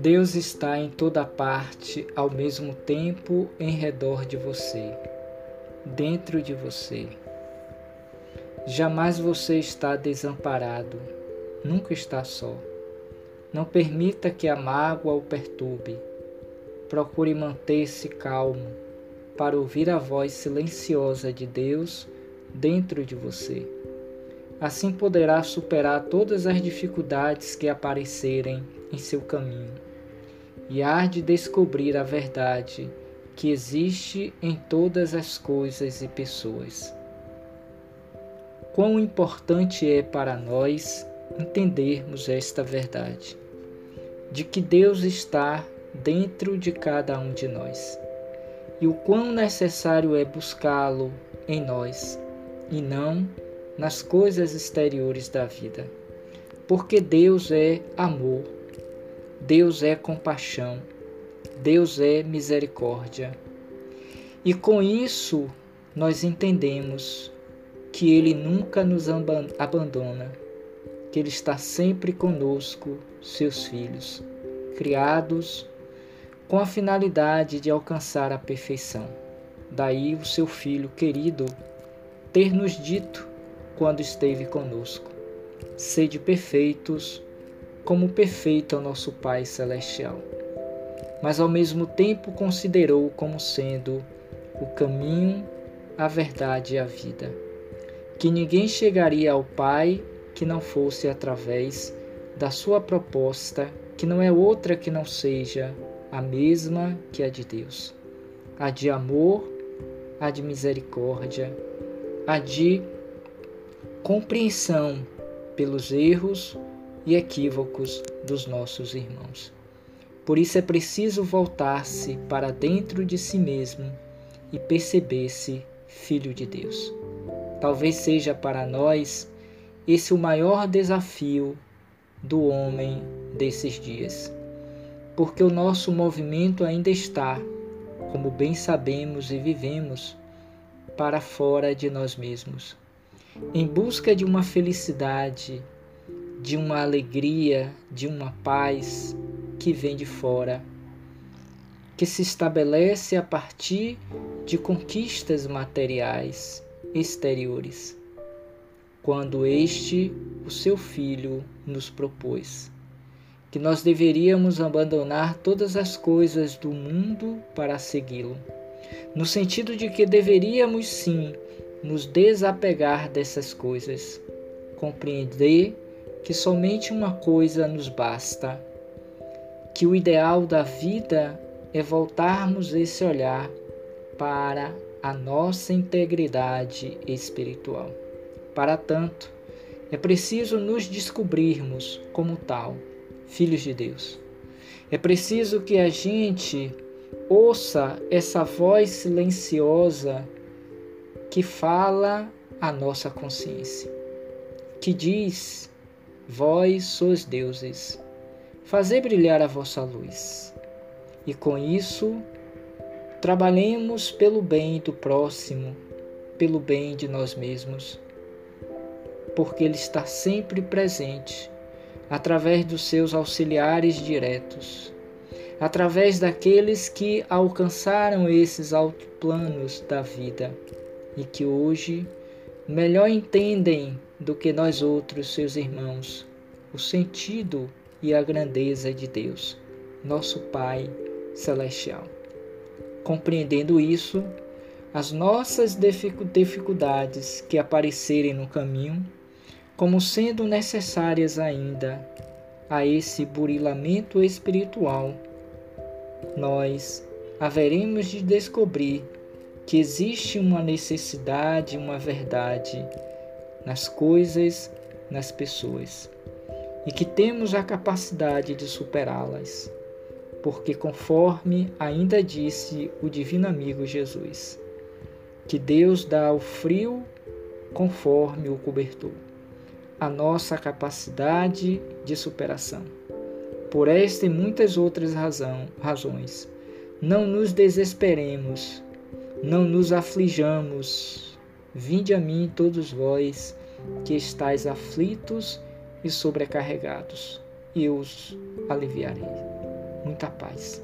Deus está em toda parte ao mesmo tempo em redor de você, dentro de você. Jamais você está desamparado, nunca está só. Não permita que a mágoa o perturbe. Procure manter-se calmo para ouvir a voz silenciosa de Deus dentro de você. Assim poderá superar todas as dificuldades que aparecerem em seu caminho e há de descobrir a verdade que existe em todas as coisas e pessoas. Quão importante é para nós entendermos esta verdade, de que Deus está dentro de cada um de nós, e o quão necessário é buscá-lo em nós e não nas coisas exteriores da vida. Porque Deus é amor, Deus é compaixão, Deus é misericórdia. E com isso nós entendemos que Ele nunca nos abandona, que Ele está sempre conosco, seus filhos, criados com a finalidade de alcançar a perfeição. Daí o seu Filho querido ter nos dito quando esteve conosco: Sede perfeitos, como perfeito é o nosso Pai Celestial. Mas ao mesmo tempo considerou como sendo o caminho, a verdade e a vida que ninguém chegaria ao Pai que não fosse através da sua proposta, que não é outra que não seja a mesma que a de Deus, a de amor, a de misericórdia, a de compreensão pelos erros e equívocos dos nossos irmãos. Por isso é preciso voltar-se para dentro de si mesmo e perceber-se filho de Deus. Talvez seja para nós esse o maior desafio do homem desses dias, porque o nosso movimento ainda está, como bem sabemos e vivemos, para fora de nós mesmos, em busca de uma felicidade, de uma alegria, de uma paz que vem de fora, que se estabelece a partir de conquistas materiais exteriores, quando este, o seu filho, nos propôs que nós deveríamos abandonar todas as coisas do mundo para segui-lo, no sentido de que deveríamos sim nos desapegar dessas coisas, compreender que somente uma coisa nos basta, que o ideal da vida é voltarmos esse olhar para a nossa integridade espiritual. Para tanto, é preciso nos descobrirmos como tal, filhos de Deus. É preciso que a gente ouça essa voz silenciosa que fala a nossa consciência, que diz: Vós sois deuses, fazei brilhar a vossa luz. E com isso Trabalhemos pelo bem do próximo, pelo bem de nós mesmos, porque Ele está sempre presente através dos seus auxiliares diretos, através daqueles que alcançaram esses altos planos da vida e que hoje melhor entendem do que nós outros, seus irmãos, o sentido e a grandeza de Deus, nosso Pai Celestial. Compreendendo isso, as nossas dificuldades que aparecerem no caminho, como sendo necessárias ainda a esse burilamento espiritual, nós haveremos de descobrir que existe uma necessidade, uma verdade nas coisas, nas pessoas, e que temos a capacidade de superá-las porque conforme ainda disse o divino amigo Jesus, que Deus dá o frio conforme o cobertor, a nossa capacidade de superação. Por esta e muitas outras razão, razões, não nos desesperemos, não nos aflijamos. Vinde a mim todos vós que estáis aflitos e sobrecarregados, e os aliviarei. muita paz.